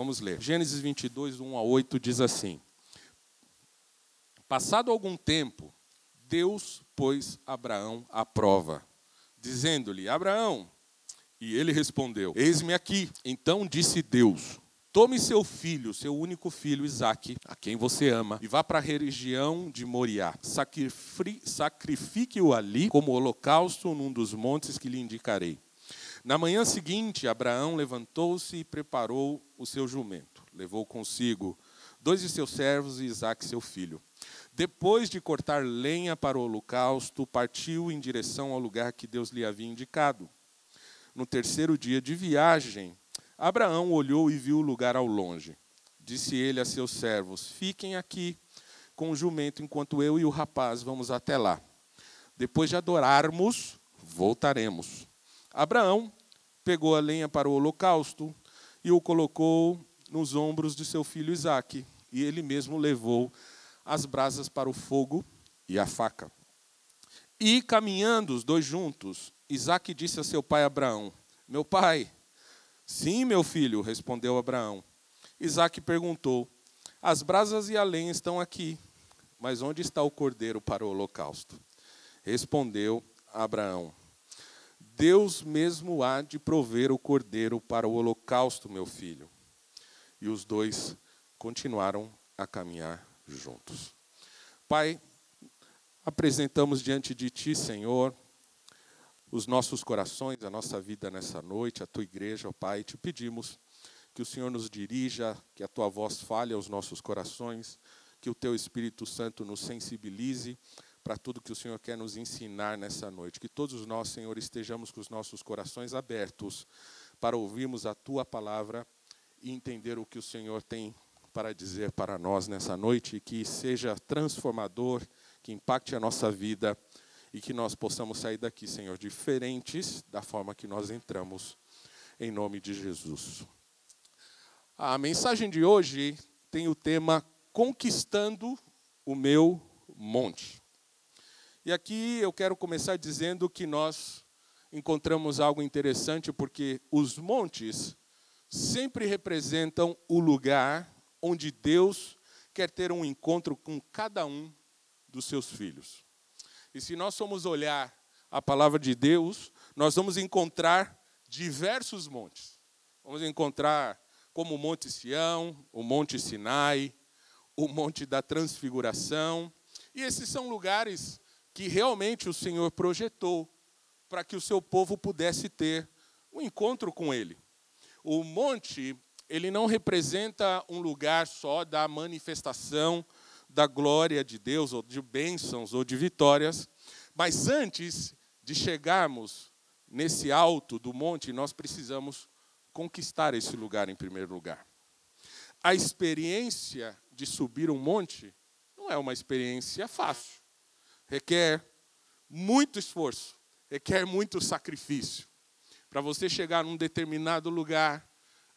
Vamos ler. Gênesis 22, 1 a 8 diz assim: Passado algum tempo, Deus pôs Abraão à prova, dizendo-lhe: Abraão. E ele respondeu: Eis-me aqui. Então disse Deus: Tome seu filho, seu único filho, Isaque, a quem você ama, e vá para a região de Moriá. Sacrifique-o ali como holocausto num dos montes que lhe indicarei. Na manhã seguinte, Abraão levantou-se e preparou o seu jumento. Levou consigo dois de seus servos e Isaque, seu filho. Depois de cortar lenha para o holocausto, partiu em direção ao lugar que Deus lhe havia indicado. No terceiro dia de viagem, Abraão olhou e viu o lugar ao longe. Disse ele a seus servos: Fiquem aqui com o jumento enquanto eu e o rapaz vamos até lá. Depois de adorarmos, voltaremos. Abraão pegou a lenha para o holocausto e o colocou nos ombros de seu filho Isaque, e ele mesmo levou as brasas para o fogo e a faca. E caminhando os dois juntos, Isaque disse a seu pai Abraão: Meu pai. Sim, meu filho, respondeu Abraão. Isaque perguntou: As brasas e a lenha estão aqui, mas onde está o cordeiro para o holocausto? Respondeu Abraão: Deus mesmo há de prover o cordeiro para o holocausto, meu filho. E os dois continuaram a caminhar juntos. Pai, apresentamos diante de Ti, Senhor, os nossos corações, a nossa vida nessa noite, a Tua igreja, ó Pai, te pedimos que o Senhor nos dirija, que a Tua voz fale aos nossos corações, que o Teu Espírito Santo nos sensibilize para tudo que o Senhor quer nos ensinar nessa noite. Que todos nós, Senhor, estejamos com os nossos corações abertos para ouvirmos a tua palavra e entender o que o Senhor tem para dizer para nós nessa noite que seja transformador, que impacte a nossa vida e que nós possamos sair daqui, Senhor, diferentes da forma que nós entramos, em nome de Jesus. A mensagem de hoje tem o tema Conquistando o meu monte. E aqui eu quero começar dizendo que nós encontramos algo interessante, porque os montes sempre representam o lugar onde Deus quer ter um encontro com cada um dos seus filhos. E se nós formos olhar a palavra de Deus, nós vamos encontrar diversos montes. Vamos encontrar como o Monte Sião, o Monte Sinai, o Monte da Transfiguração. E esses são lugares que realmente o Senhor projetou para que o seu povo pudesse ter um encontro com ele. O monte, ele não representa um lugar só da manifestação da glória de Deus, ou de bênçãos, ou de vitórias, mas antes de chegarmos nesse alto do monte, nós precisamos conquistar esse lugar em primeiro lugar. A experiência de subir um monte não é uma experiência fácil requer muito esforço, requer muito sacrifício. Para você chegar num determinado lugar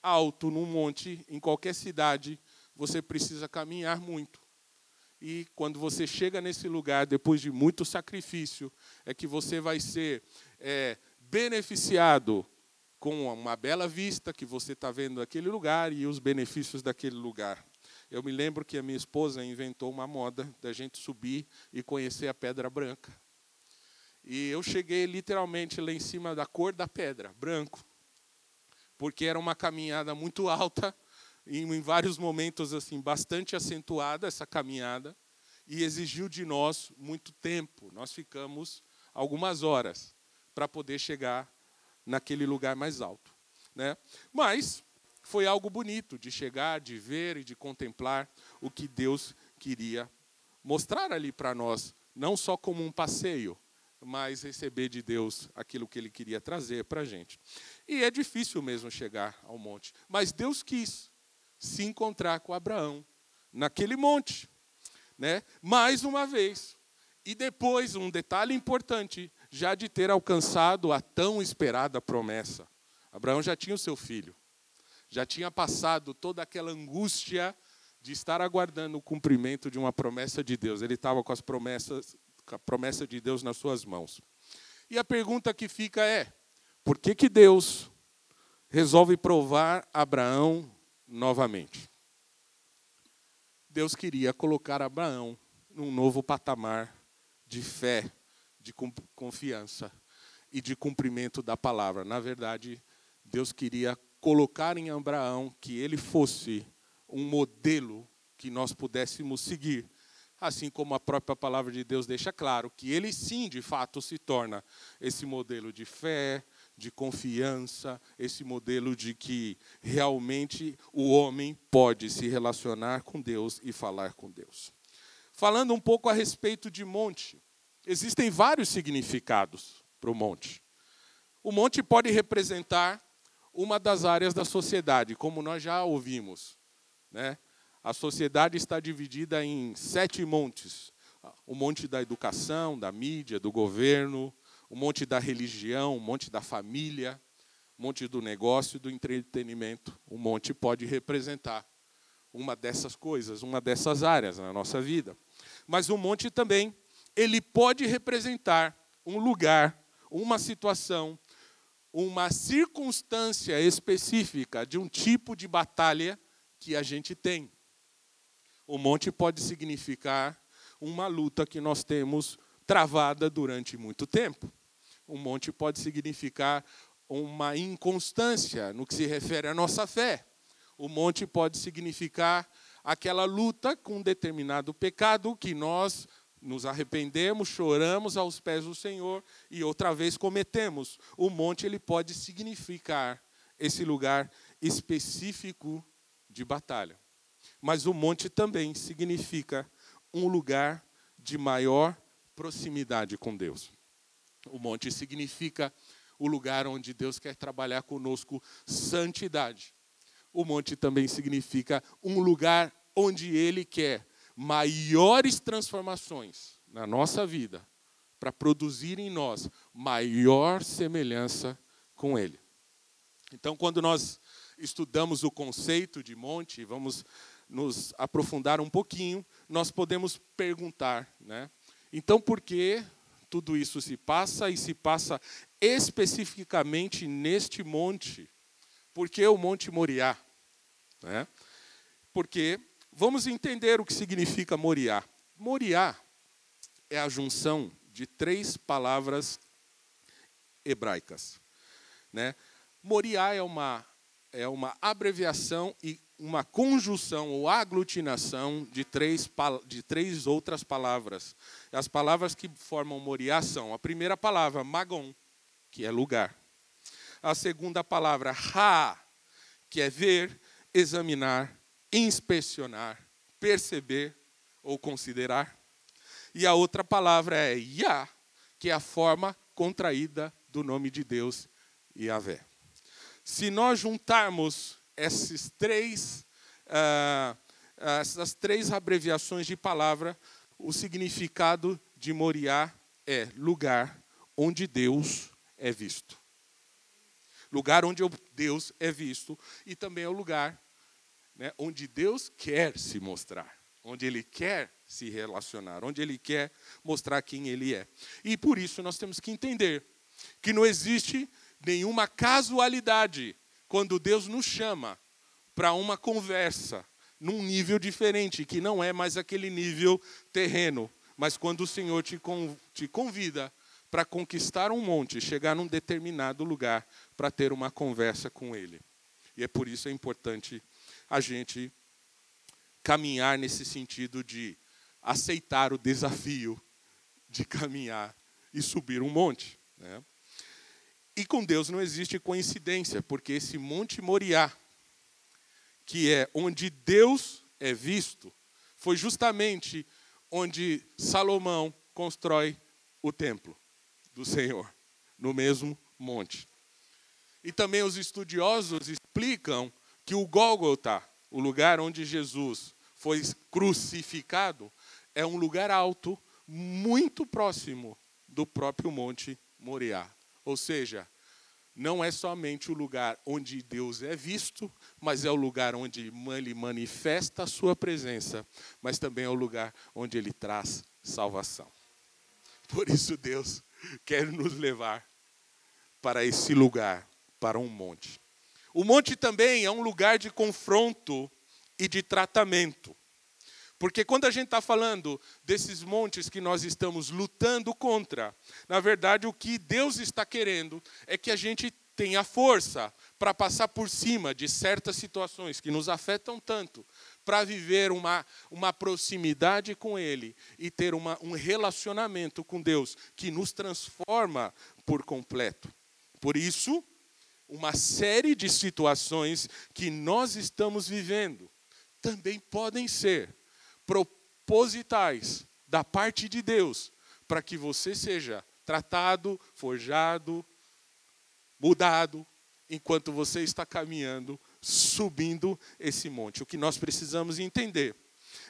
alto, num monte, em qualquer cidade, você precisa caminhar muito. E quando você chega nesse lugar, depois de muito sacrifício, é que você vai ser é, beneficiado com uma bela vista que você está vendo naquele lugar e os benefícios daquele lugar. Eu me lembro que a minha esposa inventou uma moda da gente subir e conhecer a Pedra Branca. E eu cheguei literalmente lá em cima da cor da pedra, branco, porque era uma caminhada muito alta, em vários momentos assim bastante acentuada essa caminhada, e exigiu de nós muito tempo. Nós ficamos algumas horas para poder chegar naquele lugar mais alto, né? Mas foi algo bonito de chegar, de ver e de contemplar o que Deus queria mostrar ali para nós, não só como um passeio, mas receber de Deus aquilo que Ele queria trazer para a gente. E é difícil mesmo chegar ao monte, mas Deus quis se encontrar com Abraão naquele monte. Né? Mais uma vez. E depois, um detalhe importante, já de ter alcançado a tão esperada promessa. Abraão já tinha o seu filho, já tinha passado toda aquela angústia de estar aguardando o cumprimento de uma promessa de Deus. Ele estava com as promessas, com a promessa de Deus nas suas mãos. E a pergunta que fica é: por que, que Deus resolve provar Abraão novamente? Deus queria colocar Abraão num novo patamar de fé, de confiança e de cumprimento da palavra. Na verdade, Deus queria colocar em Abraão que ele fosse um modelo que nós pudéssemos seguir. Assim como a própria palavra de Deus deixa claro que ele sim, de fato, se torna esse modelo de fé, de confiança, esse modelo de que realmente o homem pode se relacionar com Deus e falar com Deus. Falando um pouco a respeito de monte, existem vários significados para o monte. O monte pode representar uma das áreas da sociedade, como nós já ouvimos. Né? A sociedade está dividida em sete montes: o monte da educação, da mídia, do governo, o monte da religião, o monte da família, o monte do negócio do entretenimento. O monte pode representar uma dessas coisas, uma dessas áreas na nossa vida. Mas o monte também, ele pode representar um lugar, uma situação, uma circunstância específica de um tipo de batalha que a gente tem. O monte pode significar uma luta que nós temos travada durante muito tempo. O monte pode significar uma inconstância no que se refere à nossa fé. O monte pode significar aquela luta com determinado pecado que nós nos arrependemos, choramos aos pés do Senhor e outra vez cometemos. O monte ele pode significar esse lugar específico de batalha. Mas o monte também significa um lugar de maior proximidade com Deus. O monte significa o lugar onde Deus quer trabalhar conosco santidade o monte também significa um lugar onde ele quer maiores transformações na nossa vida, para produzir em nós maior semelhança com ele. Então, quando nós estudamos o conceito de monte, vamos nos aprofundar um pouquinho, nós podemos perguntar, né? Então, por que tudo isso se passa e se passa especificamente neste monte? Por que o Monte Moriá? Né? Porque vamos entender o que significa Moriá. Moriá é a junção de três palavras hebraicas. Né? Moriá é uma, é uma abreviação e uma conjunção ou aglutinação de três, de três outras palavras. As palavras que formam Moriá são a primeira palavra, Magon, que é lugar. A segunda palavra, Ra, que é ver examinar, inspecionar, perceber ou considerar. E a outra palavra é Yah, que é a forma contraída do nome de Deus, Yahvé. Se nós juntarmos esses três, uh, essas três abreviações de palavra, o significado de Moriá é lugar onde Deus é visto. Lugar onde Deus é visto e também é o lugar né, onde Deus quer se mostrar, onde Ele quer se relacionar, onde Ele quer mostrar quem Ele é. E por isso nós temos que entender que não existe nenhuma casualidade quando Deus nos chama para uma conversa num nível diferente, que não é mais aquele nível terreno, mas quando o Senhor te, te convida para conquistar um monte, chegar num determinado lugar para ter uma conversa com Ele. E é por isso é importante a gente caminhar nesse sentido de aceitar o desafio de caminhar e subir um monte. Né? E com Deus não existe coincidência, porque esse Monte Moriá, que é onde Deus é visto, foi justamente onde Salomão constrói o templo do Senhor, no mesmo monte. E também os estudiosos explicam que o Gólgota, o lugar onde Jesus foi crucificado, é um lugar alto, muito próximo do próprio Monte Moriá. Ou seja, não é somente o lugar onde Deus é visto, mas é o lugar onde ele manifesta a sua presença, mas também é o lugar onde ele traz salvação. Por isso Deus quer nos levar para esse lugar, para um monte. O monte também é um lugar de confronto e de tratamento. Porque quando a gente está falando desses montes que nós estamos lutando contra, na verdade o que Deus está querendo é que a gente tenha força para passar por cima de certas situações que nos afetam tanto, para viver uma, uma proximidade com Ele e ter uma, um relacionamento com Deus que nos transforma por completo. Por isso, uma série de situações que nós estamos vivendo também podem ser propositais da parte de Deus para que você seja tratado, forjado, mudado, enquanto você está caminhando, subindo esse monte. O que nós precisamos entender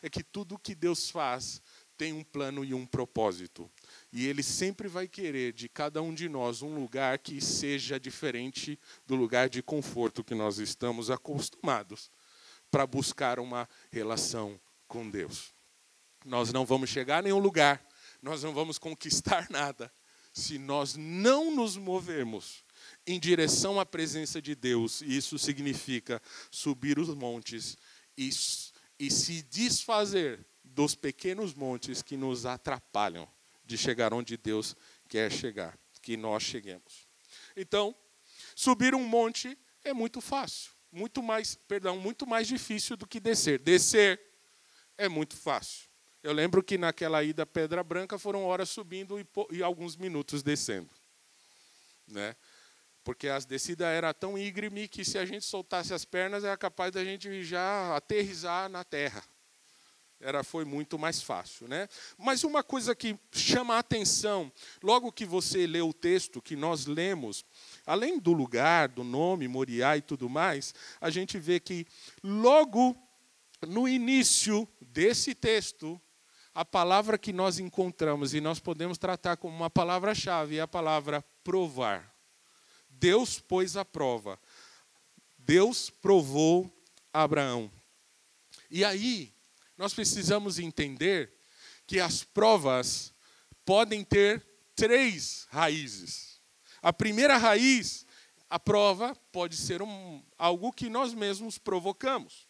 é que tudo que Deus faz tem um plano e um propósito. E Ele sempre vai querer de cada um de nós um lugar que seja diferente do lugar de conforto que nós estamos acostumados para buscar uma relação com Deus. Nós não vamos chegar a nenhum lugar, nós não vamos conquistar nada, se nós não nos movermos em direção à presença de Deus. Isso significa subir os montes e, e se desfazer dos pequenos montes que nos atrapalham de chegar onde Deus quer chegar, que nós cheguemos. Então, subir um monte é muito fácil, muito mais, perdão, muito mais difícil do que descer. Descer é muito fácil. Eu lembro que naquela ida Pedra Branca foram horas subindo e, e alguns minutos descendo. Né? Porque a descida era tão íngreme que se a gente soltasse as pernas era capaz da gente já aterrizar na terra. Era, foi muito mais fácil. Né? Mas uma coisa que chama a atenção, logo que você lê o texto que nós lemos, além do lugar, do nome, Moriá e tudo mais, a gente vê que logo no início desse texto, a palavra que nós encontramos e nós podemos tratar como uma palavra-chave é a palavra provar. Deus pôs a prova. Deus provou Abraão. E aí, nós precisamos entender que as provas podem ter três raízes. A primeira raiz, a prova, pode ser um, algo que nós mesmos provocamos.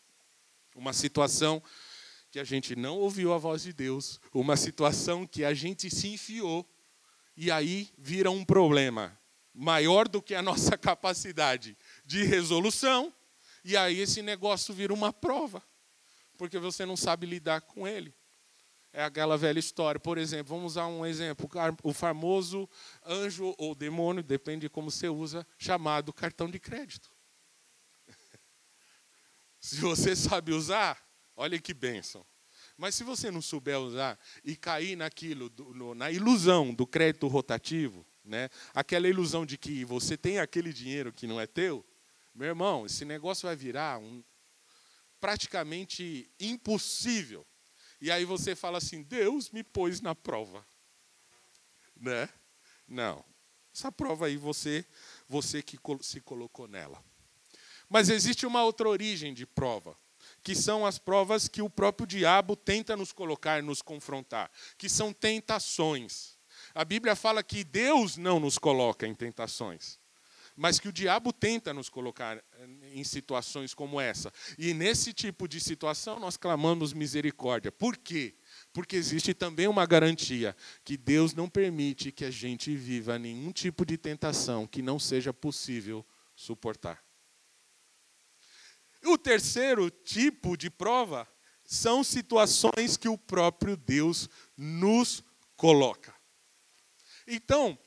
Uma situação que a gente não ouviu a voz de Deus, uma situação que a gente se enfiou e aí vira um problema maior do que a nossa capacidade de resolução, e aí esse negócio vira uma prova, porque você não sabe lidar com ele. É aquela velha história. Por exemplo, vamos usar um exemplo: o famoso anjo ou demônio, depende de como você usa, chamado cartão de crédito. Se você sabe usar, olha que bênção. Mas se você não souber usar e cair naquilo, no, na ilusão do crédito rotativo, né? aquela ilusão de que você tem aquele dinheiro que não é teu, meu irmão, esse negócio vai virar um, praticamente impossível. E aí você fala assim: Deus me pôs na prova. Né? Não. Essa prova aí você, você que se colocou nela. Mas existe uma outra origem de prova, que são as provas que o próprio diabo tenta nos colocar, nos confrontar, que são tentações. A Bíblia fala que Deus não nos coloca em tentações, mas que o diabo tenta nos colocar eh, em situações como essa. E nesse tipo de situação nós clamamos misericórdia. Por quê? Porque existe também uma garantia que Deus não permite que a gente viva nenhum tipo de tentação que não seja possível suportar. O terceiro tipo de prova são situações que o próprio Deus nos coloca. Então,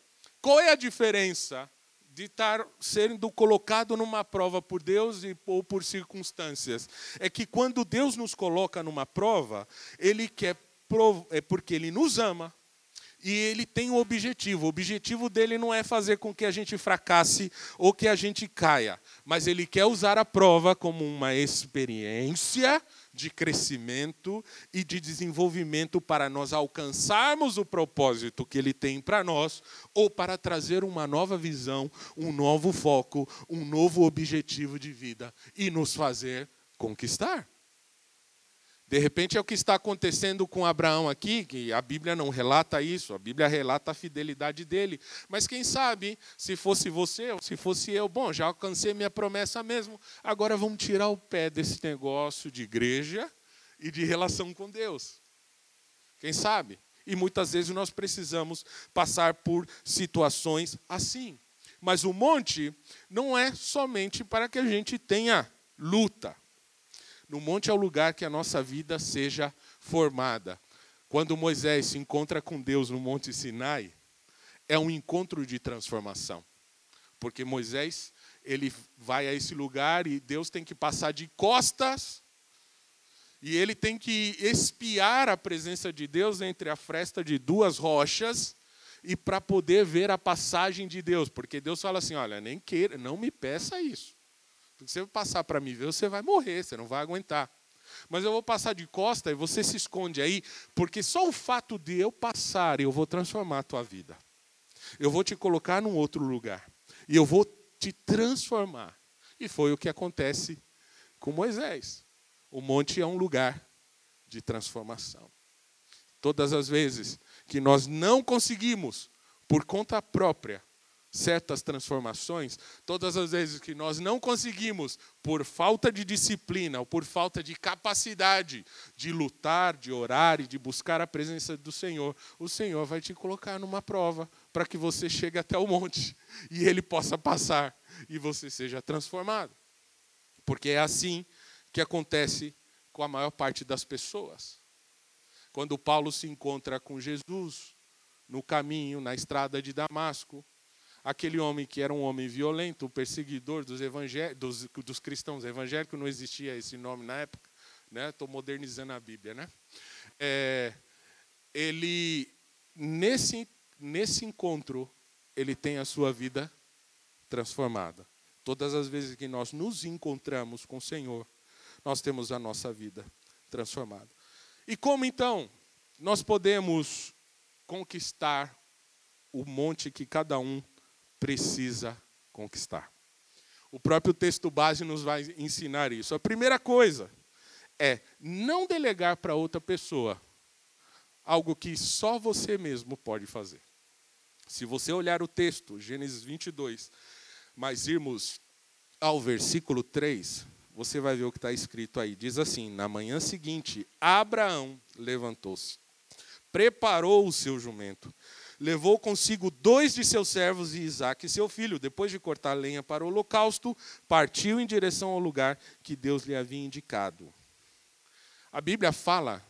qual é a diferença de estar sendo colocado numa prova por Deus ou por circunstâncias? É que quando Deus nos coloca numa prova, Ele quer é porque Ele nos ama e ele tem um objetivo. O objetivo dele não é fazer com que a gente fracasse ou que a gente caia, mas ele quer usar a prova como uma experiência de crescimento e de desenvolvimento para nós alcançarmos o propósito que ele tem para nós ou para trazer uma nova visão, um novo foco, um novo objetivo de vida e nos fazer conquistar. De repente é o que está acontecendo com Abraão aqui, que a Bíblia não relata isso, a Bíblia relata a fidelidade dele. Mas quem sabe, se fosse você ou se fosse eu, bom, já alcancei minha promessa mesmo, agora vamos tirar o pé desse negócio de igreja e de relação com Deus. Quem sabe? E muitas vezes nós precisamos passar por situações assim. Mas o monte não é somente para que a gente tenha luta. No monte é o lugar que a nossa vida seja formada. Quando Moisés se encontra com Deus no Monte Sinai, é um encontro de transformação. Porque Moisés, ele vai a esse lugar e Deus tem que passar de costas e ele tem que espiar a presença de Deus entre a fresta de duas rochas e para poder ver a passagem de Deus, porque Deus fala assim: "Olha, nem queira, não me peça isso. Porque se você passar para me ver, você vai morrer, você não vai aguentar. Mas eu vou passar de costa e você se esconde aí, porque só o fato de eu passar, eu vou transformar a tua vida. Eu vou te colocar num outro lugar. E eu vou te transformar. E foi o que acontece com Moisés. O monte é um lugar de transformação. Todas as vezes que nós não conseguimos, por conta própria, certas transformações, todas as vezes que nós não conseguimos, por falta de disciplina ou por falta de capacidade de lutar, de orar e de buscar a presença do Senhor, o Senhor vai te colocar numa prova para que você chegue até o monte e ele possa passar e você seja transformado. Porque é assim que acontece com a maior parte das pessoas. Quando Paulo se encontra com Jesus no caminho, na estrada de Damasco, aquele homem que era um homem violento, perseguidor dos, dos, dos cristãos evangélicos, não existia esse nome na época, né? Estou modernizando a Bíblia, né? É, ele nesse nesse encontro ele tem a sua vida transformada. Todas as vezes que nós nos encontramos com o Senhor, nós temos a nossa vida transformada. E como então nós podemos conquistar o monte que cada um precisa conquistar. O próprio texto base nos vai ensinar isso. A primeira coisa é não delegar para outra pessoa algo que só você mesmo pode fazer. Se você olhar o texto, Gênesis 22, mas irmos ao versículo 3, você vai ver o que está escrito aí. Diz assim: Na manhã seguinte, Abraão levantou-se, preparou o seu jumento levou consigo dois de seus servos e Isaac, seu filho. Depois de cortar lenha para o holocausto, partiu em direção ao lugar que Deus lhe havia indicado. A Bíblia fala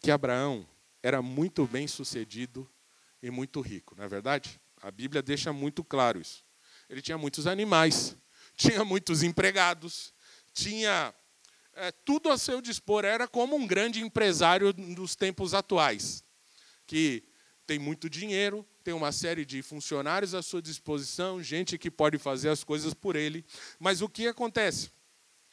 que Abraão era muito bem sucedido e muito rico, não é verdade? A Bíblia deixa muito claro isso. Ele tinha muitos animais, tinha muitos empregados, tinha é, tudo a seu dispor. Era como um grande empresário dos tempos atuais, que tem muito dinheiro, tem uma série de funcionários à sua disposição, gente que pode fazer as coisas por ele. Mas o que acontece?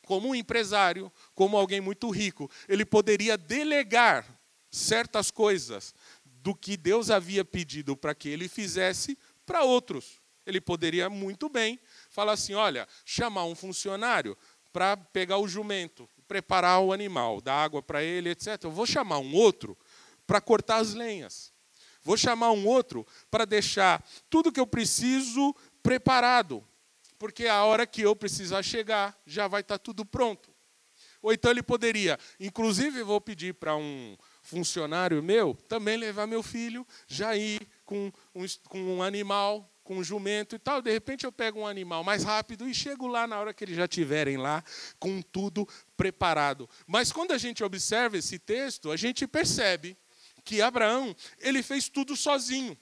Como um empresário, como alguém muito rico, ele poderia delegar certas coisas do que Deus havia pedido para que ele fizesse para outros. Ele poderia muito bem falar assim: olha, chamar um funcionário para pegar o jumento, preparar o animal, dar água para ele, etc. Eu vou chamar um outro para cortar as lenhas. Vou chamar um outro para deixar tudo que eu preciso preparado, porque a hora que eu precisar chegar, já vai estar tudo pronto. Ou então ele poderia, inclusive vou pedir para um funcionário meu também levar meu filho, já ir com um, com um animal, com um jumento e tal. De repente eu pego um animal mais rápido e chego lá na hora que eles já estiverem lá, com tudo preparado. Mas quando a gente observa esse texto, a gente percebe que Abraão, ele fez tudo sozinho.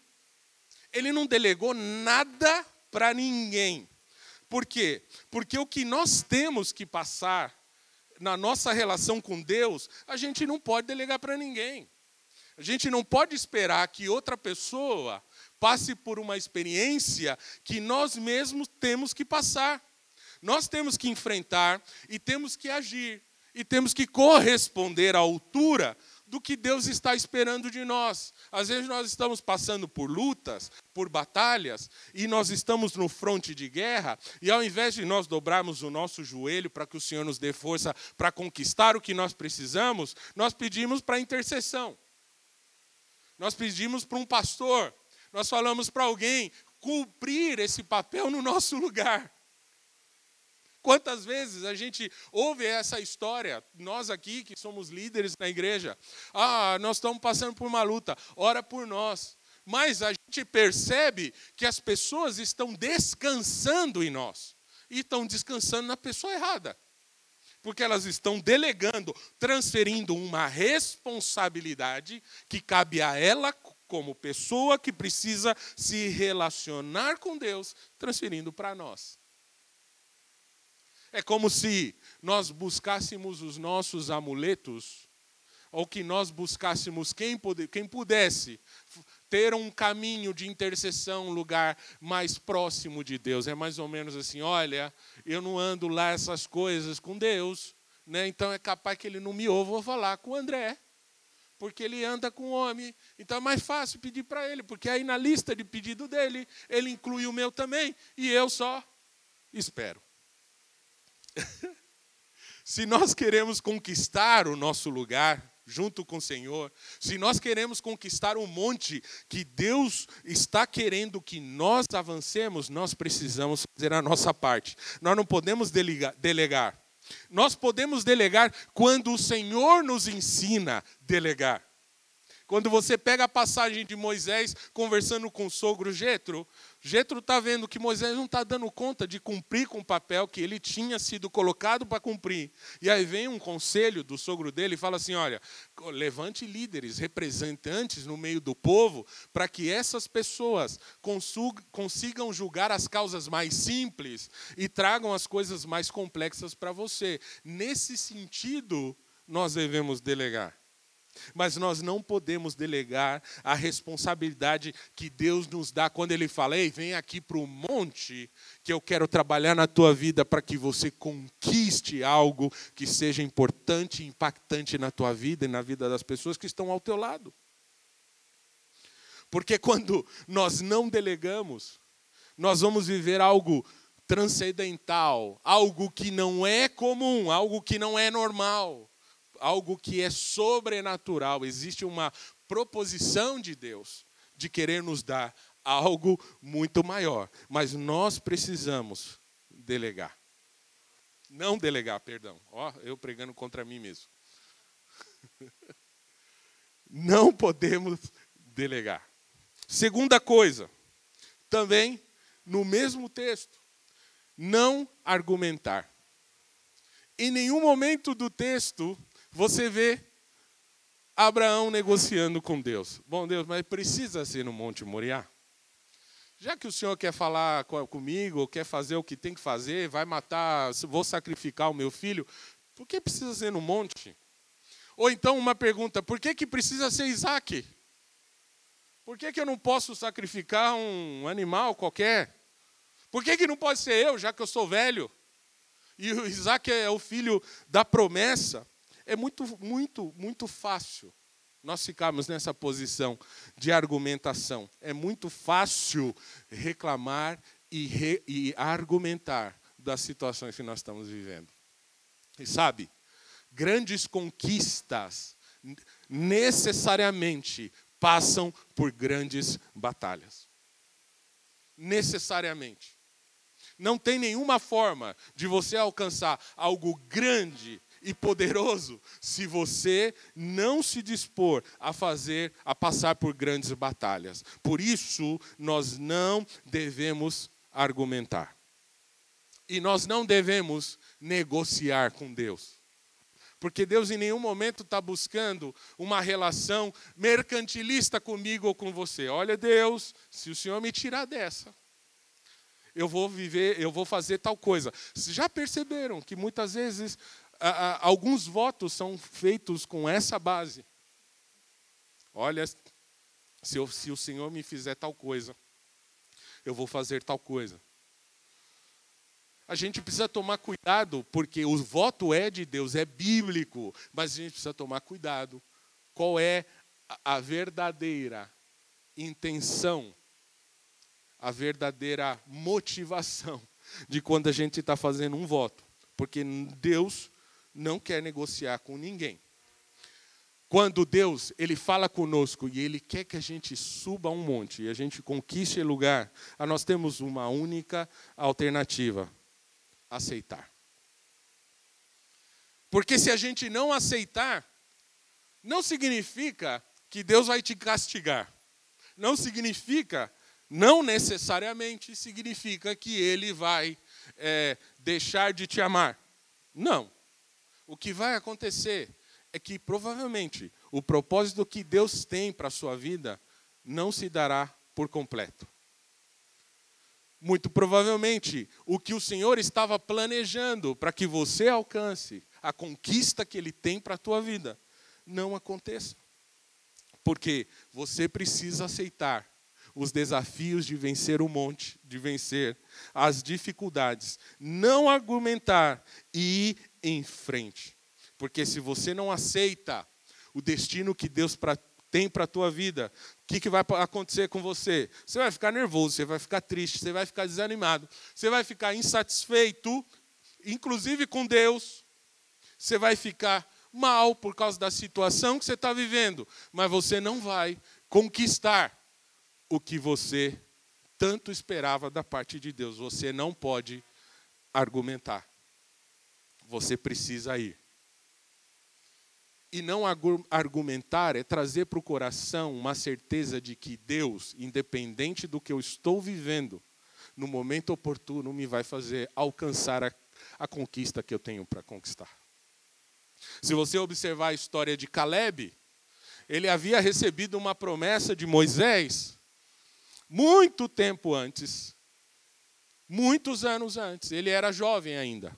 Ele não delegou nada para ninguém. Por quê? Porque o que nós temos que passar na nossa relação com Deus, a gente não pode delegar para ninguém. A gente não pode esperar que outra pessoa passe por uma experiência que nós mesmos temos que passar. Nós temos que enfrentar e temos que agir e temos que corresponder à altura do que Deus está esperando de nós. Às vezes nós estamos passando por lutas, por batalhas, e nós estamos no fronte de guerra, e ao invés de nós dobrarmos o nosso joelho para que o Senhor nos dê força para conquistar o que nós precisamos, nós pedimos para intercessão. Nós pedimos para um pastor, nós falamos para alguém cumprir esse papel no nosso lugar. Quantas vezes a gente ouve essa história, nós aqui que somos líderes na igreja, ah, nós estamos passando por uma luta, ora por nós. Mas a gente percebe que as pessoas estão descansando em nós e estão descansando na pessoa errada. Porque elas estão delegando, transferindo uma responsabilidade que cabe a ela como pessoa que precisa se relacionar com Deus, transferindo para nós. É como se nós buscássemos os nossos amuletos, ou que nós buscássemos quem, quem pudesse ter um caminho de intercessão, um lugar mais próximo de Deus. É mais ou menos assim: olha, eu não ando lá essas coisas com Deus, né? então é capaz que ele não me ouva, vou falar com o André. Porque ele anda com o homem, então é mais fácil pedir para ele, porque aí na lista de pedido dele, ele inclui o meu também, e eu só espero. se nós queremos conquistar o nosso lugar junto com o Senhor, se nós queremos conquistar um monte que Deus está querendo que nós avancemos, nós precisamos fazer a nossa parte. Nós não podemos delegar. Nós podemos delegar quando o Senhor nos ensina a delegar. Quando você pega a passagem de Moisés conversando com o sogro Jetro, Jetro está vendo que Moisés não está dando conta de cumprir com o papel que ele tinha sido colocado para cumprir. E aí vem um conselho do sogro dele e fala assim: olha, levante líderes, representantes no meio do povo, para que essas pessoas consigam julgar as causas mais simples e tragam as coisas mais complexas para você. Nesse sentido, nós devemos delegar. Mas nós não podemos delegar a responsabilidade que Deus nos dá quando Ele fala: Ei, vem aqui para o monte, que eu quero trabalhar na tua vida para que você conquiste algo que seja importante e impactante na tua vida e na vida das pessoas que estão ao teu lado. Porque quando nós não delegamos, nós vamos viver algo transcendental, algo que não é comum, algo que não é normal algo que é sobrenatural, existe uma proposição de Deus de querer nos dar algo muito maior, mas nós precisamos delegar. Não delegar, perdão. Ó, eu pregando contra mim mesmo. Não podemos delegar. Segunda coisa, também no mesmo texto, não argumentar. Em nenhum momento do texto você vê Abraão negociando com Deus. Bom, Deus, mas precisa ser no Monte Moriá? Já que o Senhor quer falar comigo, quer fazer o que tem que fazer, vai matar, vou sacrificar o meu filho, por que precisa ser no monte? Ou então uma pergunta, por que, que precisa ser Isaac? Por que, que eu não posso sacrificar um animal qualquer? Por que, que não pode ser eu, já que eu sou velho? E o Isaac é o filho da promessa. É muito, muito, muito fácil nós ficarmos nessa posição de argumentação. É muito fácil reclamar e, re, e argumentar das situações que nós estamos vivendo. E sabe, grandes conquistas necessariamente passam por grandes batalhas. Necessariamente. Não tem nenhuma forma de você alcançar algo grande e poderoso se você não se dispor a fazer, a passar por grandes batalhas. Por isso, nós não devemos argumentar. E nós não devemos negociar com Deus. Porque Deus em nenhum momento está buscando uma relação mercantilista comigo ou com você. Olha, Deus, se o Senhor me tirar dessa, eu vou viver, eu vou fazer tal coisa. Já perceberam que muitas vezes alguns votos são feitos com essa base. Olha, se, eu, se o Senhor me fizer tal coisa, eu vou fazer tal coisa. A gente precisa tomar cuidado, porque o voto é de Deus, é bíblico, mas a gente precisa tomar cuidado. Qual é a verdadeira intenção, a verdadeira motivação de quando a gente está fazendo um voto? Porque Deus não quer negociar com ninguém. Quando Deus ele fala conosco e ele quer que a gente suba um monte e a gente conquiste lugar, nós temos uma única alternativa: aceitar. Porque se a gente não aceitar, não significa que Deus vai te castigar. Não significa, não necessariamente significa que Ele vai é, deixar de te amar. Não. O que vai acontecer é que provavelmente o propósito que Deus tem para a sua vida não se dará por completo. Muito provavelmente, o que o Senhor estava planejando para que você alcance a conquista que Ele tem para a tua vida, não aconteça. Porque você precisa aceitar os desafios de vencer o monte, de vencer as dificuldades, não argumentar e em frente. Porque se você não aceita o destino que Deus pra, tem para a tua vida, o que, que vai acontecer com você? Você vai ficar nervoso, você vai ficar triste, você vai ficar desanimado, você vai ficar insatisfeito, inclusive com Deus, você vai ficar mal por causa da situação que você está vivendo, mas você não vai conquistar o que você tanto esperava da parte de Deus. Você não pode argumentar. Você precisa ir. E não argumentar é trazer para o coração uma certeza de que Deus, independente do que eu estou vivendo, no momento oportuno me vai fazer alcançar a, a conquista que eu tenho para conquistar. Se você observar a história de Caleb, ele havia recebido uma promessa de Moisés muito tempo antes, muitos anos antes. Ele era jovem ainda.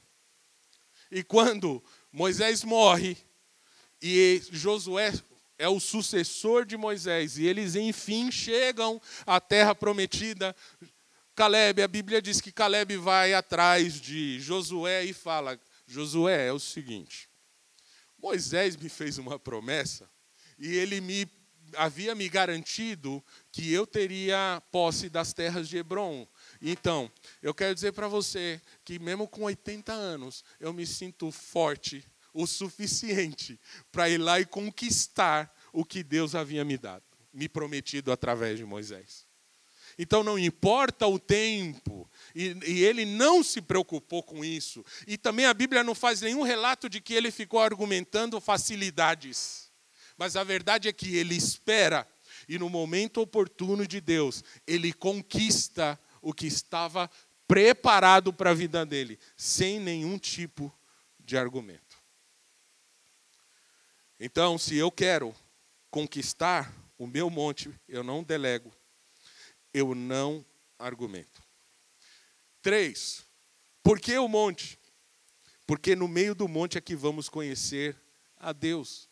E quando Moisés morre, e Josué é o sucessor de Moisés, e eles enfim chegam à terra prometida. Caleb, a Bíblia diz que Caleb vai atrás de Josué e fala: Josué, é o seguinte, Moisés me fez uma promessa e ele me havia me garantido que eu teria posse das terras de Hebron. Então, eu quero dizer para você que mesmo com 80 anos, eu me sinto forte o suficiente para ir lá e conquistar o que Deus havia me dado, me prometido através de Moisés. Então não importa o tempo, e, e, ele não se preocupou com isso. E também a Bíblia não faz nenhum relato de que ele ficou argumentando facilidades. Mas a verdade é que ele espera, e no momento oportuno de Deus, ele conquista o que estava preparado para a vida dele, sem nenhum tipo de argumento. Então, se eu quero conquistar o meu monte, eu não delego, eu não argumento. Três, por que o monte? Porque no meio do monte é que vamos conhecer a Deus.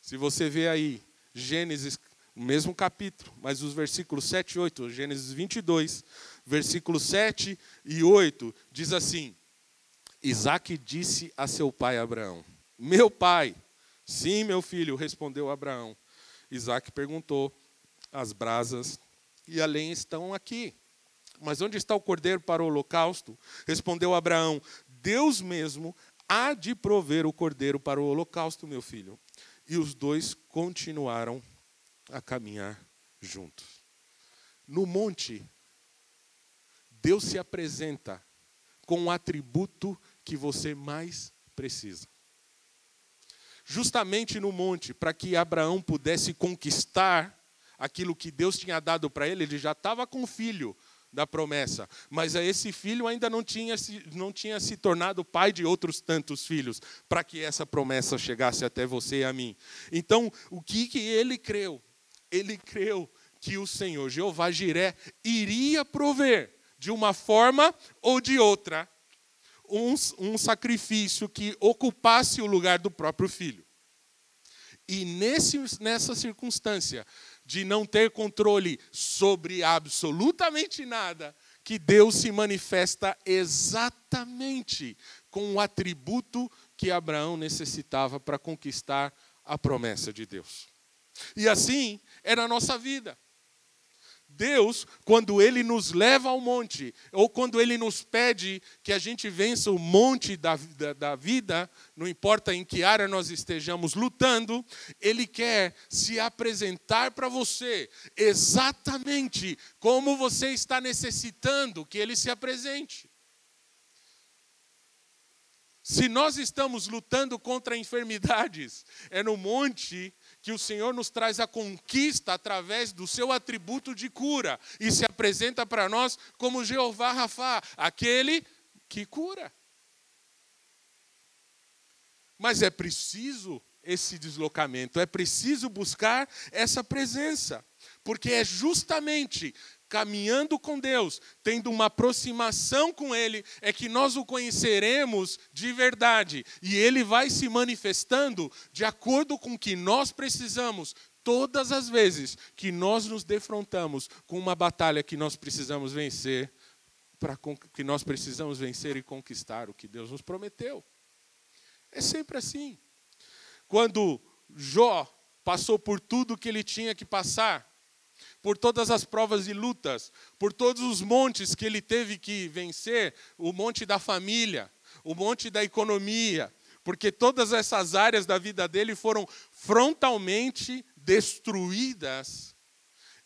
Se você vê aí, Gênesis, o mesmo capítulo, mas os versículos 7 e 8, Gênesis 22, versículos 7 e 8, diz assim: Isaac disse a seu pai Abraão: Meu pai, Sim, meu filho, respondeu Abraão. Isaac perguntou: As brasas e a estão aqui. Mas onde está o cordeiro para o holocausto? Respondeu Abraão: Deus mesmo há de prover o cordeiro para o holocausto, meu filho. E os dois continuaram a caminhar juntos. No monte, Deus se apresenta com o atributo que você mais precisa justamente no monte, para que Abraão pudesse conquistar aquilo que Deus tinha dado para ele. Ele já estava com o filho da promessa, mas esse filho ainda não tinha, não tinha se tornado pai de outros tantos filhos, para que essa promessa chegasse até você e a mim. Então, o que, que ele creu? Ele creu que o Senhor, Jeová Jiré, iria prover de uma forma ou de outra um, um sacrifício que ocupasse o lugar do próprio filho. E nesse, nessa circunstância de não ter controle sobre absolutamente nada, que Deus se manifesta exatamente com o atributo que Abraão necessitava para conquistar a promessa de Deus. E assim é na nossa vida. Deus, quando Ele nos leva ao monte, ou quando Ele nos pede que a gente vença o monte da, da, da, vida, não importa em que área nós estejamos lutando, Ele quer se apresentar para você exatamente como você está necessitando que Ele se apresente. Se nós estamos lutando contra enfermidades, é no monte que o Senhor nos traz a conquista através do seu atributo de cura e se apresenta para nós como Jeová Rafa, aquele que cura. Mas é preciso esse deslocamento, é preciso buscar essa presença, porque é justamente caminhando com Deus, tendo uma aproximação com Ele, é que nós o conheceremos de verdade. E Ele vai se manifestando de acordo com o que nós precisamos, todas as vezes que nós nos defrontamos com uma batalha que nós precisamos vencer, para que nós precisamos vencer e conquistar o que Deus nos prometeu. É sempre assim. Quando Jó passou por tudo que ele tinha que passar, por todas as provas e lutas, por todos os montes que ele teve que vencer o monte da família, o monte da economia, porque todas essas áreas da vida dele foram frontalmente destruídas.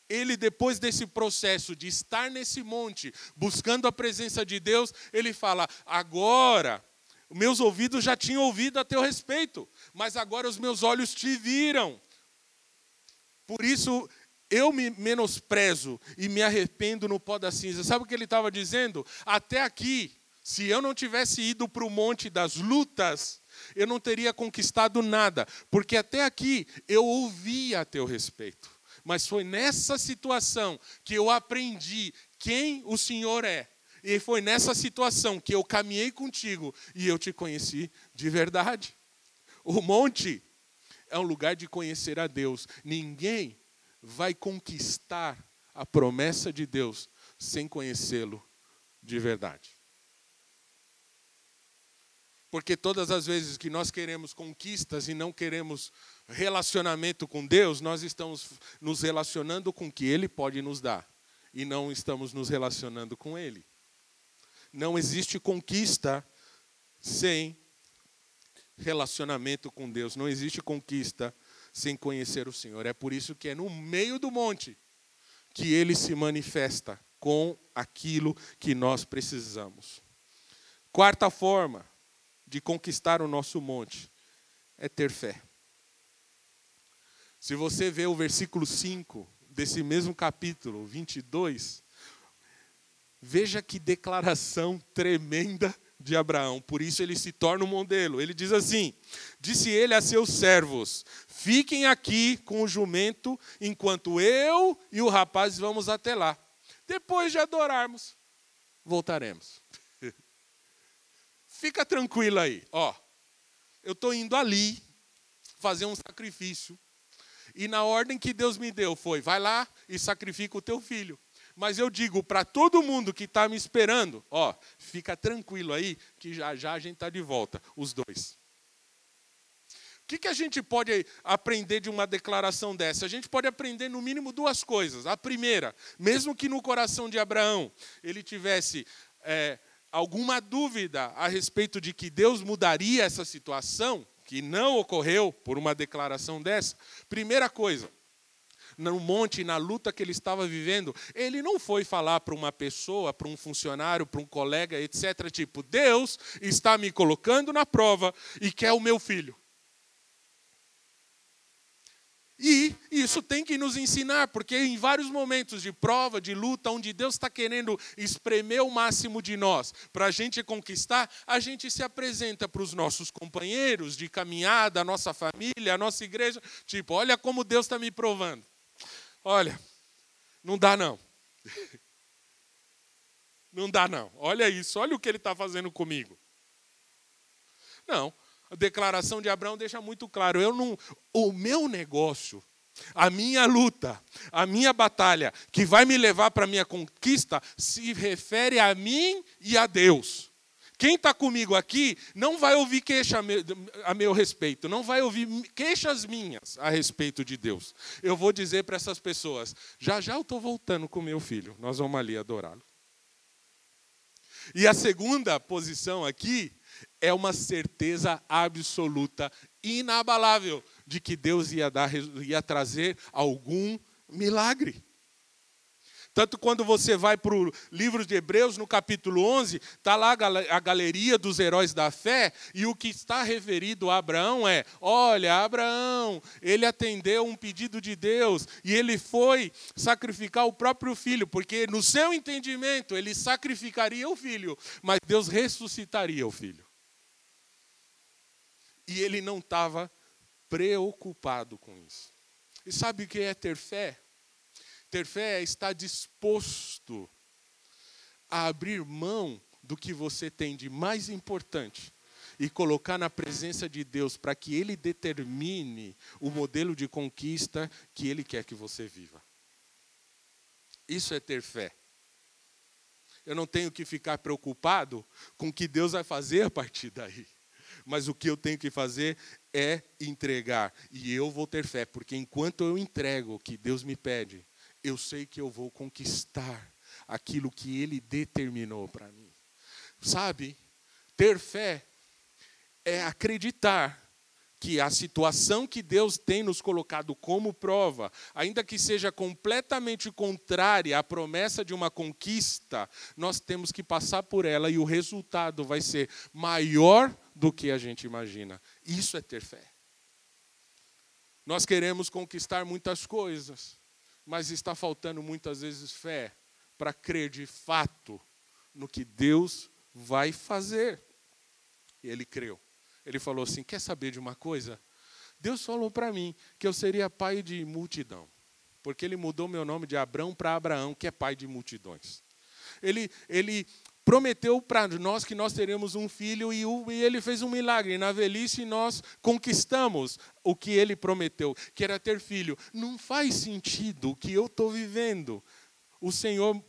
Ele, depois desse processo de estar nesse monte, buscando a presença de Deus, ele fala: agora, meus ouvidos já tinham ouvido a teu respeito, mas agora os meus olhos te viram. Por isso eu me menosprezo e me arrependo no pó da cinza. Sabe o que ele estava dizendo? Até aqui, se eu não tivesse ido para o monte das lutas, eu não teria conquistado nada, porque até aqui eu ouvia a teu respeito. Mas foi nessa situação que eu aprendi quem o Senhor é. E foi nessa situação que eu caminhei contigo e eu te conheci de verdade. O monte é um lugar de conhecer a Deus. Ninguém vai conquistar a promessa de Deus sem conhecê-lo de verdade. Porque todas as vezes que nós queremos conquistas e não queremos relacionamento com Deus, nós estamos nos relacionando com o que Ele pode nos dar e não estamos nos relacionando com Ele. Não existe conquista sem relacionamento com Deus, não existe conquista sem conhecer o Senhor. É por isso que é no meio do monte que ele se manifesta com aquilo que nós precisamos. Quarta forma de conquistar o nosso monte é ter fé. Se você vê o versículo 5 desse mesmo capítulo 22, veja que declaração tremenda de Abraão. Por isso ele se torna um modelo. Ele diz assim: Disse ele a seus servos: Fiquem aqui com o jumento, enquanto eu e o rapaz vamos até lá. Depois de adorarmos, voltaremos. Fica tranquilo aí, ó. Eu estou indo ali fazer um sacrifício. E na ordem que Deus me deu foi: vai lá e sacrifica o teu filho. Mas eu digo para todo mundo que está me esperando, ó, fica tranquilo aí, que já já a gente está de volta, os dois. O que, que a gente pode aprender de uma declaração dessa? A gente pode aprender no mínimo duas coisas. A primeira, mesmo que no coração de Abraão ele tivesse é, alguma dúvida a respeito de que Deus mudaria essa situação, que não ocorreu por uma declaração dessa, primeira coisa, no monte, na luta que ele estava vivendo, ele não foi falar para uma pessoa, para um funcionário, para um colega, etc. Tipo, Deus está me colocando na prova e quer o meu filho. E isso tem que nos ensinar, porque em vários momentos de prova, de luta, onde Deus está querendo espremer o máximo de nós para a gente conquistar, a gente se apresenta para os nossos companheiros de caminhada, a nossa família, a nossa igreja, tipo, olha como Deus está me provando. Olha, não dá não. Não dá não. Olha isso, olha o que ele está fazendo comigo. Não, A declaração de Abraão deixa muito claro: eu não, o meu negócio, a minha luta, a minha batalha, que vai me levar para a minha conquista, se refere a mim e a Deus. Quem está comigo aqui não vai ouvir queixa a meu respeito, não vai ouvir queixas minhas a respeito de Deus. Eu vou dizer para essas pessoas: já já eu estou voltando com meu filho, nós vamos ali adorá-lo. E a segunda posição aqui é uma certeza absoluta, inabalável, de que Deus ia, dar, ia trazer algum milagre. Tanto quando você vai para o livro de Hebreus, no capítulo 11, está lá a galeria dos heróis da fé, e o que está referido a Abraão é: olha, Abraão, ele atendeu um pedido de Deus, e ele foi sacrificar o próprio filho, porque no seu entendimento ele sacrificaria o filho, mas Deus ressuscitaria o filho. E ele não estava preocupado com isso. E sabe o que é ter fé? Ter fé é estar disposto a abrir mão do que você tem de mais importante e colocar na presença de Deus para que Ele determine o modelo de conquista que Ele quer que você viva. Isso é ter fé. Eu não tenho que ficar preocupado com o que Deus vai fazer a partir daí. Mas o que eu tenho que fazer é entregar. E eu vou ter fé, porque enquanto eu entrego o que Deus me pede, eu sei que eu vou conquistar aquilo que Ele determinou para mim. Sabe, ter fé é acreditar que a situação que Deus tem nos colocado como prova, ainda que seja completamente contrária à promessa de uma conquista, nós temos que passar por ela e o resultado vai ser maior do que a gente imagina. Isso é ter fé. Nós queremos conquistar muitas coisas, mas está faltando muitas vezes fé para crer de fato no que Deus vai fazer. E ele creu. Ele falou assim: Quer saber de uma coisa? Deus falou para mim que eu seria pai de multidão, porque ele mudou meu nome de Abrão para Abraão, que é pai de multidões. Ele, ele prometeu para nós que nós teremos um filho e, ele fez um milagre. Na velhice nós conquistamos o que ele prometeu, que era ter filho. Não faz sentido o que eu estou vivendo. O Senhor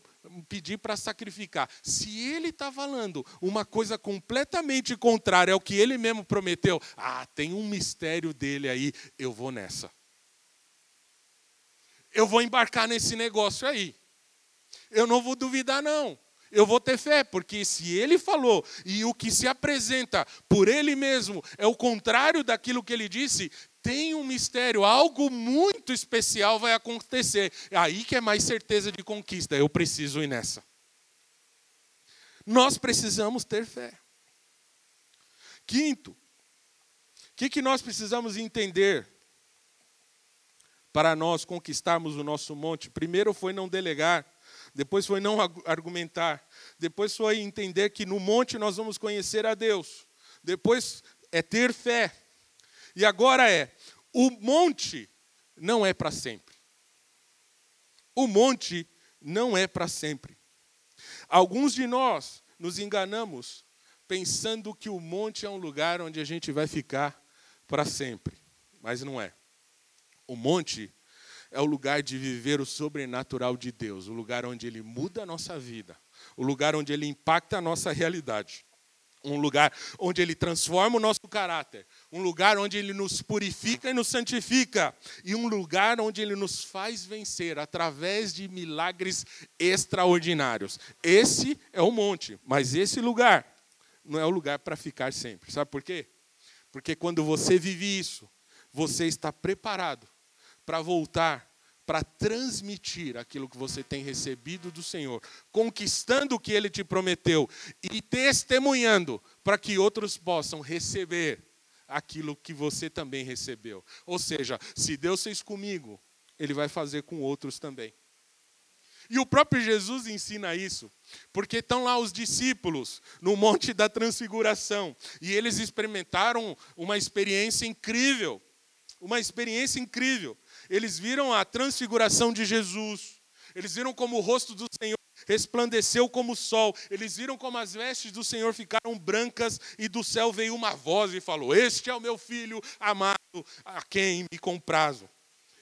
pedir para sacrificar. Se ele está falando uma coisa completamente contrária ao que ele mesmo prometeu, ah, tem um mistério dele aí, eu vou nessa. Eu vou embarcar nesse negócio aí. Eu não vou duvidar, não eu vou ter fé, porque se ele falou e o que se apresenta por ele mesmo é o contrário daquilo que ele disse, tem um mistério, algo muito especial vai acontecer. É aí que é mais certeza de conquista. Eu preciso ir nessa. Nós precisamos ter fé. Quinto, o que, que nós precisamos entender para nós conquistarmos o nosso monte? Primeiro foi não delegar depois foi não argumentar, depois foi entender que no monte nós vamos conhecer a Deus, depois é ter fé, e agora é: o monte não é para sempre. O monte não é para sempre. Alguns de nós nos enganamos pensando que o monte é um lugar onde a gente vai ficar para sempre, mas não é. O monte é o lugar de viver o sobrenatural de Deus, o lugar onde Ele muda a nossa vida, o lugar onde Ele impacta a nossa realidade, um lugar onde Ele transforma o nosso caráter, um lugar onde Ele nos purifica e nos santifica, e um lugar onde Ele nos faz vencer através de milagres extraordinários. Esse é o monte, mas esse lugar não é o lugar para ficar sempre. Sabe por quê? Porque quando você vive isso, você está preparado para voltar, para transmitir aquilo que você tem recebido do Senhor, conquistando o que ele te prometeu e testemunhando para que outros possam receber aquilo que você também recebeu. Ou seja, se Deus fez comigo, ele vai fazer com outros também. E o próprio Jesus ensina isso, porque estão lá os discípulos no Monte da Transfiguração e eles experimentaram uma experiência incrível, uma experiência incrível. Eles viram a transfiguração de Jesus. Eles viram como o rosto do Senhor resplandeceu como o sol. Eles viram como as vestes do Senhor ficaram brancas e do céu veio uma voz e falou: Este é o meu filho amado, a quem me comprazo.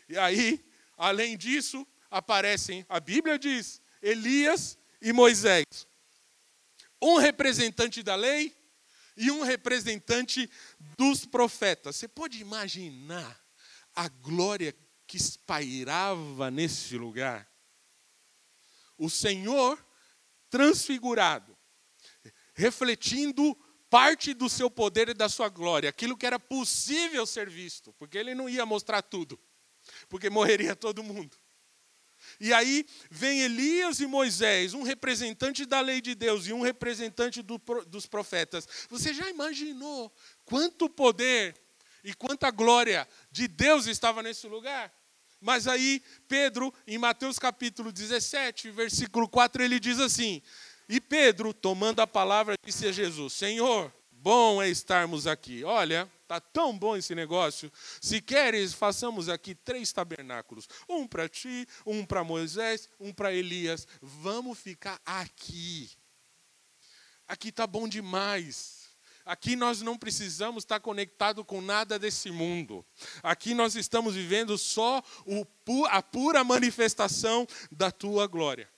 E aí, além disso, aparecem, a Bíblia diz, Elias e Moisés. Um representante da lei e um representante dos profetas. Você pode imaginar a glória que espairava nesse lugar? O Senhor transfigurado, refletindo parte do seu poder e da sua glória, aquilo que era possível ser visto, porque ele não ia mostrar tudo, porque morreria todo mundo. E aí vem Elias e Moisés, um representante da lei de Deus e um representante do, dos profetas. Você já imaginou quanto poder e quanta glória de Deus estava nesse lugar? Mas aí, Pedro, em Mateus capítulo 17, versículo 4, ele diz assim: E Pedro, tomando a palavra, disse a Jesus: Senhor, bom é estarmos aqui. Olha, Está tão bom esse negócio. Se queres, façamos aqui três tabernáculos: um para ti, um para Moisés, um para Elias. Vamos ficar aqui. Aqui está bom demais. Aqui nós não precisamos estar conectado com nada desse mundo. Aqui nós estamos vivendo só a pura manifestação da tua glória.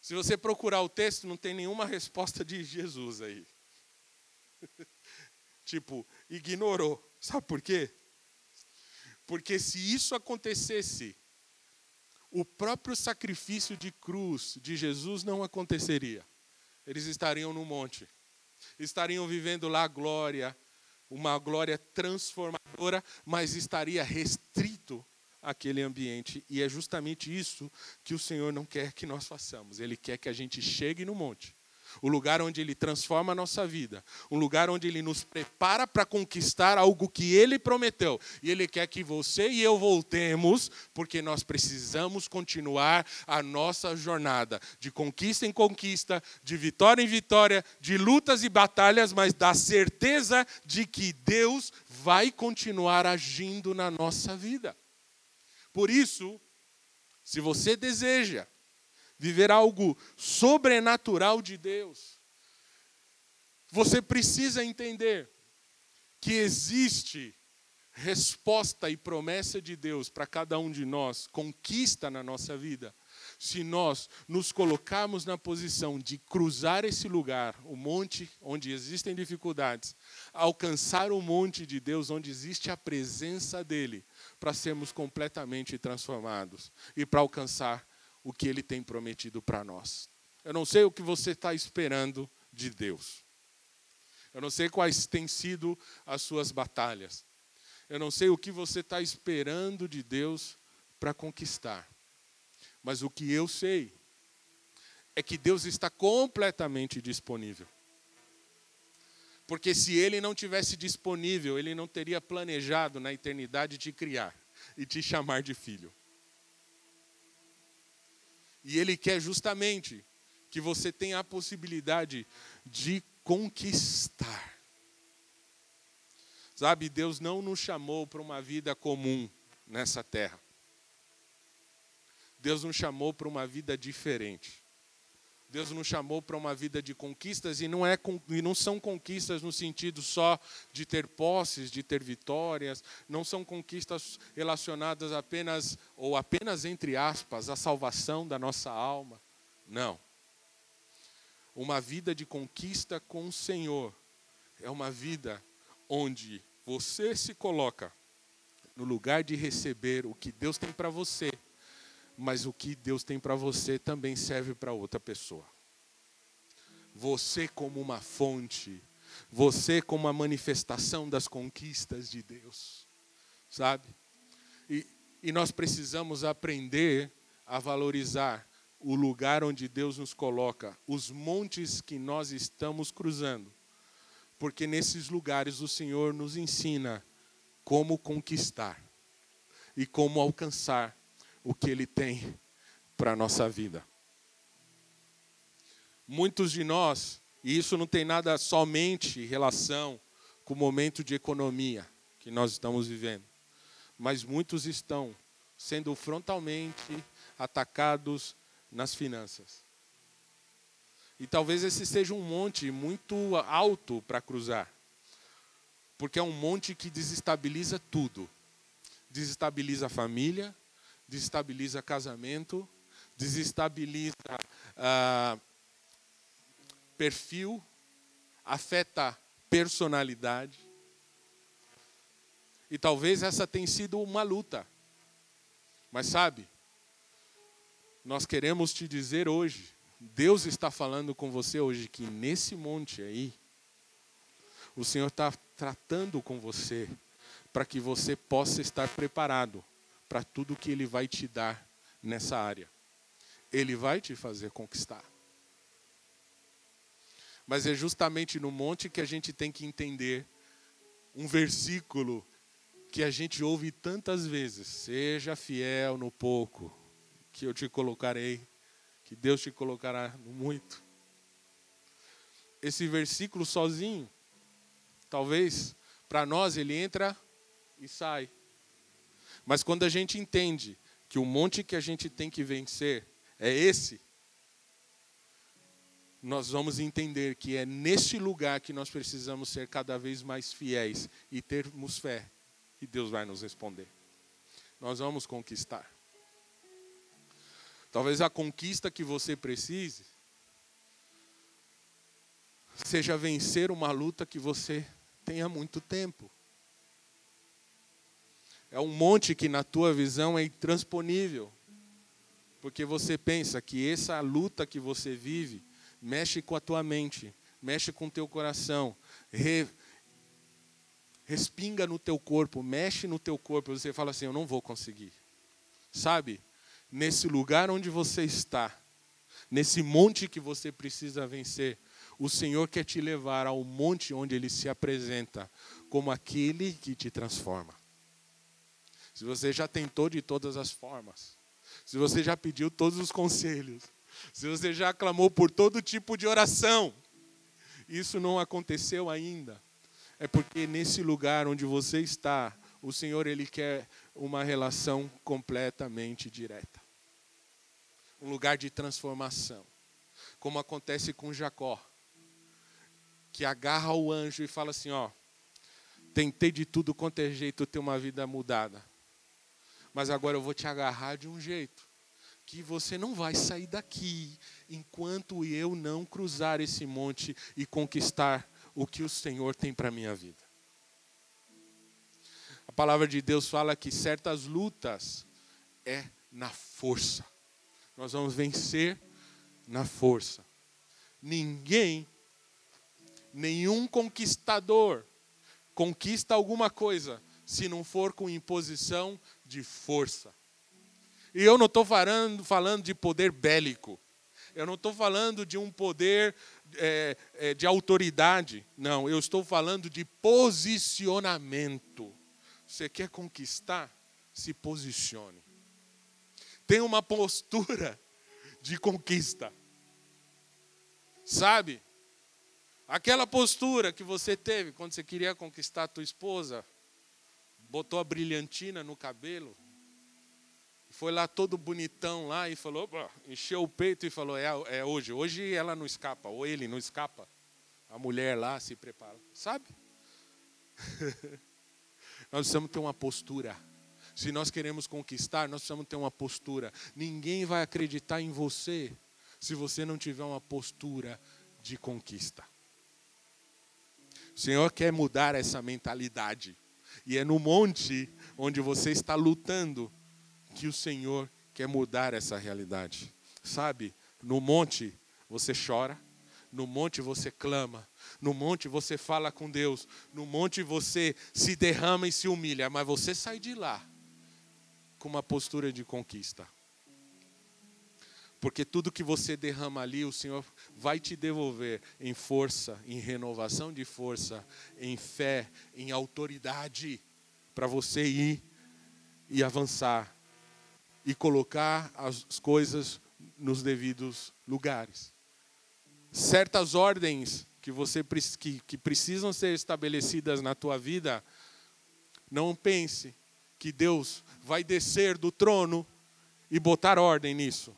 Se você procurar o texto, não tem nenhuma resposta de Jesus aí. tipo, ignorou. Sabe por quê? Porque se isso acontecesse, o próprio sacrifício de cruz de Jesus não aconteceria. Eles estariam no monte, estariam vivendo lá glória, uma glória transformadora, mas estaria restrito àquele ambiente. E é justamente isso que o Senhor não quer que nós façamos. Ele quer que a gente chegue no monte o lugar onde Ele transforma a nossa vida, um lugar onde Ele nos prepara para conquistar algo que Ele prometeu. E Ele quer que você e eu voltemos, porque nós precisamos continuar a nossa jornada de conquista em conquista, de vitória em vitória, de lutas e batalhas, mas da certeza de que Deus vai continuar agindo na nossa vida. Por isso, se você deseja viver algo sobrenatural de Deus, você precisa entender que existe resposta e promessa de Deus para cada um de nós, conquista na nossa vida, se nós nos colocarmos na posição de cruzar esse lugar, o monte onde existem dificuldades, alcançar o monte de Deus, onde existe a presença dEle, para sermos completamente transformados e para alcançar o que Ele tem prometido para nós. Eu não sei o que você está esperando de Deus. Eu não sei quais têm sido as suas batalhas. Eu não sei o que você está esperando de Deus para conquistar. Mas o que eu sei é que Deus está completamente disponível. Porque se Ele não tivesse disponível, Ele não teria planejado na eternidade te criar e te chamar de filho. E Ele quer justamente que você tenha a possibilidade de conquistar. Sabe, Deus não nos chamou para uma vida comum nessa terra. Deus nos chamou para uma vida diferente. Deus nos chamou para uma vida de conquistas e não, é, e não são conquistas no sentido só de ter posses, de ter vitórias, não são conquistas relacionadas apenas, ou apenas entre aspas, à salvação da nossa alma. Não. Uma vida de conquista com o Senhor é uma vida onde você se coloca no lugar de receber o que Deus tem para você mas o que Deus tem para você também serve para outra pessoa. Você, como uma fonte, você, como a manifestação das conquistas de Deus, sabe? E, e nós precisamos aprender a valorizar o lugar onde Deus nos coloca, os montes que nós estamos cruzando, porque nesses lugares o Senhor nos ensina como conquistar e como alcançar o que Ele tem para a nossa vida. Muitos de nós, e isso não tem nada somente em relação com o momento de economia que nós estamos vivendo, mas muitos estão sendo frontalmente atacados nas finanças. E talvez esse seja um monte muito alto para cruzar. Porque é um monte que desestabiliza tudo. Desestabiliza a família, desestabiliza casamento, desestabiliza ah, perfil, afeta personalidade. E talvez essa tenha sido uma luta. Mas sabe, nós queremos te dizer hoje, Deus está falando com você hoje que nesse monte aí, o Senhor está tratando com você para que você possa estar preparado para tudo que Ele vai te dar nessa área. Ele vai te fazer conquistar. Mas é justamente no monte que a gente tem que entender um versículo que a gente ouve tantas vezes: seja fiel no pouco, que eu te colocarei, que Deus te colocará no muito. Esse versículo sozinho, talvez para nós ele entra e sai. Mas quando a gente entende que o monte que a gente tem que vencer é esse, nós vamos entender que é nesse lugar que nós precisamos ser cada vez mais fiéis e termos fé, e Deus vai nos responder. Nós vamos conquistar. Talvez a conquista que você precise seja vencer uma luta que você tem há muito tempo. É um monte que na tua visão é intransponível. Porque você pensa que essa luta que você vive mexe com a tua mente, mexe com o teu coração, re, respinga no teu corpo, mexe no teu corpo, você fala assim: Eu não vou conseguir. Sabe, nesse lugar onde você está, nesse monte que você precisa vencer, o Senhor quer te levar ao monte onde ele se apresenta como aquele que te transforma. Se você já tentou de todas as formas, se você já pediu todos os conselhos, se você já clamou por todo tipo de oração, isso não aconteceu ainda. É porque nesse lugar onde você está, o Senhor ele quer uma relação completamente direta. Um lugar de transformação. Como acontece com Jacó, que agarra o anjo e fala assim, ó, tentei de tudo quanto é jeito ter uma vida mudada mas agora eu vou te agarrar de um jeito que você não vai sair daqui enquanto eu não cruzar esse monte e conquistar o que o Senhor tem para minha vida. A palavra de Deus fala que certas lutas é na força. Nós vamos vencer na força. Ninguém, nenhum conquistador, conquista alguma coisa se não for com imposição de força. E eu não estou falando, falando de poder bélico. Eu não estou falando de um poder é, é, de autoridade. Não, eu estou falando de posicionamento. Você quer conquistar? Se posicione. Tem uma postura de conquista. Sabe? Aquela postura que você teve quando você queria conquistar a tua esposa, botou a brilhantina no cabelo, foi lá todo bonitão lá e falou, encheu o peito e falou, é, é hoje, hoje ela não escapa, ou ele não escapa. A mulher lá se prepara, sabe? nós precisamos ter uma postura. Se nós queremos conquistar, nós precisamos ter uma postura. Ninguém vai acreditar em você se você não tiver uma postura de conquista. O Senhor quer mudar essa mentalidade. E é no monte onde você está lutando que o Senhor quer mudar essa realidade. Sabe, no monte você chora, no monte você clama, no monte você fala com Deus, no monte você se derrama e se humilha, mas você sai de lá com uma postura de conquista. Porque tudo que você derrama ali, o Senhor vai te devolver em força, em renovação de força, em fé, em autoridade, para você ir e avançar e colocar as coisas nos devidos lugares. Certas ordens que você que, que precisam ser estabelecidas na tua vida, não pense que Deus vai descer do trono e botar ordem nisso.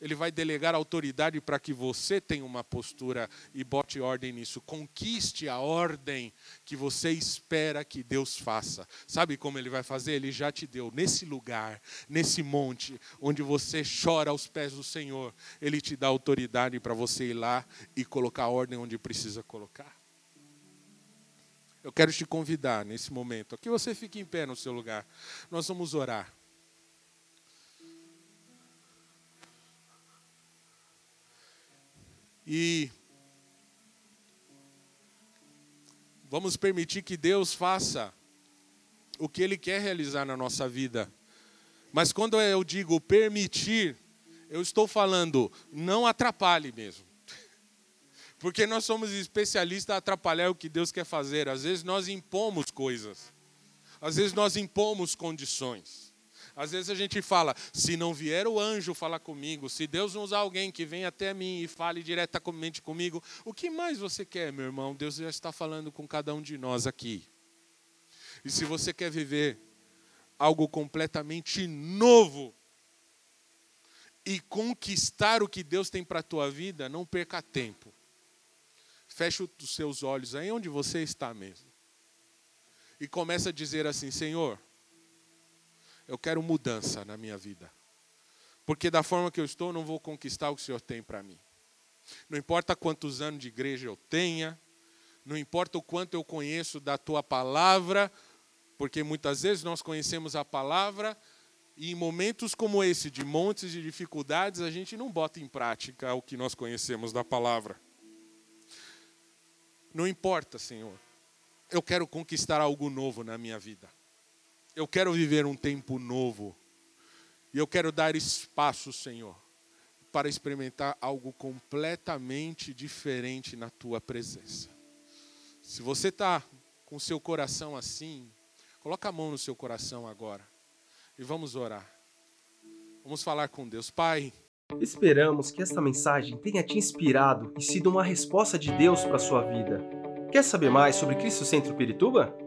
Ele vai delegar autoridade para que você tenha uma postura e bote ordem nisso. Conquiste a ordem que você espera que Deus faça. Sabe como ele vai fazer? Ele já te deu nesse lugar, nesse monte, onde você chora aos pés do Senhor. Ele te dá autoridade para você ir lá e colocar a ordem onde precisa colocar. Eu quero te convidar nesse momento, que você fique em pé no seu lugar. Nós vamos orar. E vamos permitir que Deus faça o que Ele quer realizar na nossa vida. Mas quando eu digo permitir, eu estou falando não atrapalhe mesmo. Porque nós somos especialistas a atrapalhar o que Deus quer fazer. Às vezes nós impomos coisas. Às vezes nós impomos condições. Às vezes a gente fala, se não vier o anjo falar comigo, se Deus não usar alguém que venha até mim e fale diretamente comigo, o que mais você quer, meu irmão? Deus já está falando com cada um de nós aqui. E se você quer viver algo completamente novo e conquistar o que Deus tem para a tua vida, não perca tempo. Feche os seus olhos aí onde você está mesmo. E começa a dizer assim: Senhor, eu quero mudança na minha vida. Porque da forma que eu estou, não vou conquistar o que o Senhor tem para mim. Não importa quantos anos de igreja eu tenha, não importa o quanto eu conheço da tua palavra, porque muitas vezes nós conhecemos a palavra e em momentos como esse, de montes de dificuldades, a gente não bota em prática o que nós conhecemos da palavra. Não importa, Senhor. Eu quero conquistar algo novo na minha vida. Eu quero viver um tempo novo. E eu quero dar espaço, Senhor, para experimentar algo completamente diferente na tua presença. Se você está com seu coração assim, coloca a mão no seu coração agora e vamos orar. Vamos falar com Deus. Pai, Esperamos que esta mensagem tenha te inspirado e sido uma resposta de Deus para a sua vida. Quer saber mais sobre Cristo Centro Pirituba?